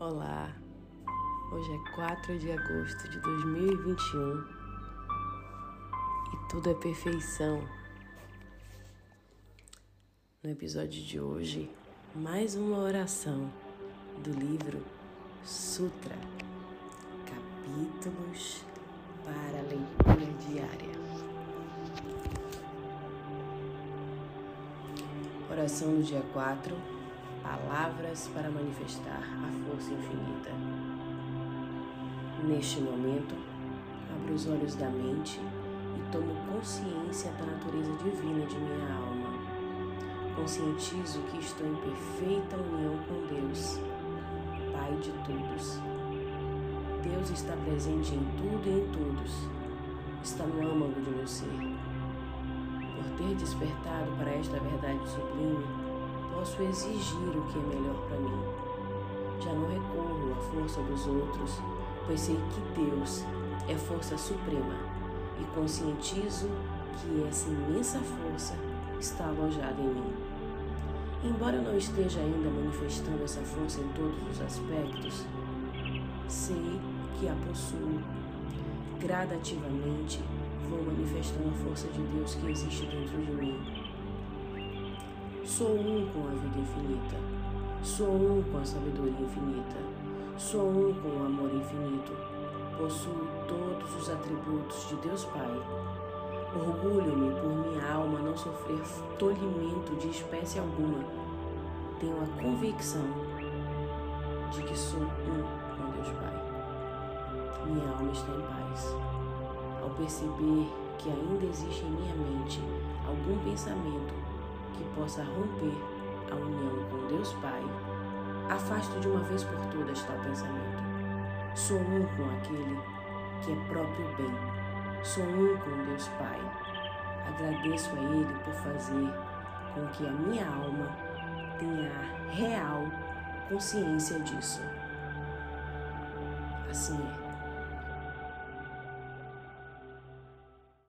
Olá, hoje é 4 de agosto de 2021 e tudo é perfeição. No episódio de hoje, mais uma oração do livro Sutra, capítulos para leitura diária. Oração do dia 4 palavras para manifestar a força infinita. Neste momento, abro os olhos da mente e tomo consciência da natureza divina de minha alma. Conscientizo que estou em perfeita união com Deus, Pai de todos. Deus está presente em tudo e em todos. Está no âmago de meu ser. Por ter despertado para esta verdade sublime, posso exigir o que é melhor para mim. Já não recorro à força dos outros, pois sei que Deus é força suprema e conscientizo que essa imensa força está alojada em mim. Embora eu não esteja ainda manifestando essa força em todos os aspectos, sei que a possuo. Gradativamente vou manifestando a força de Deus que existe dentro de mim Sou um com a vida infinita. Sou um com a sabedoria infinita. Sou um com o amor infinito. Possuo todos os atributos de Deus Pai. Orgulho-me por minha alma não sofrer tolimento de espécie alguma. Tenho a convicção de que sou um com Deus Pai. Minha alma está em paz. Ao perceber que ainda existe em minha mente algum pensamento que possa romper a união com Deus Pai, afasto de uma vez por todas tal pensamento. Sou um com aquele que é próprio bem. Sou um com Deus Pai. Agradeço a Ele por fazer com que a minha alma tenha real consciência disso. Assim é.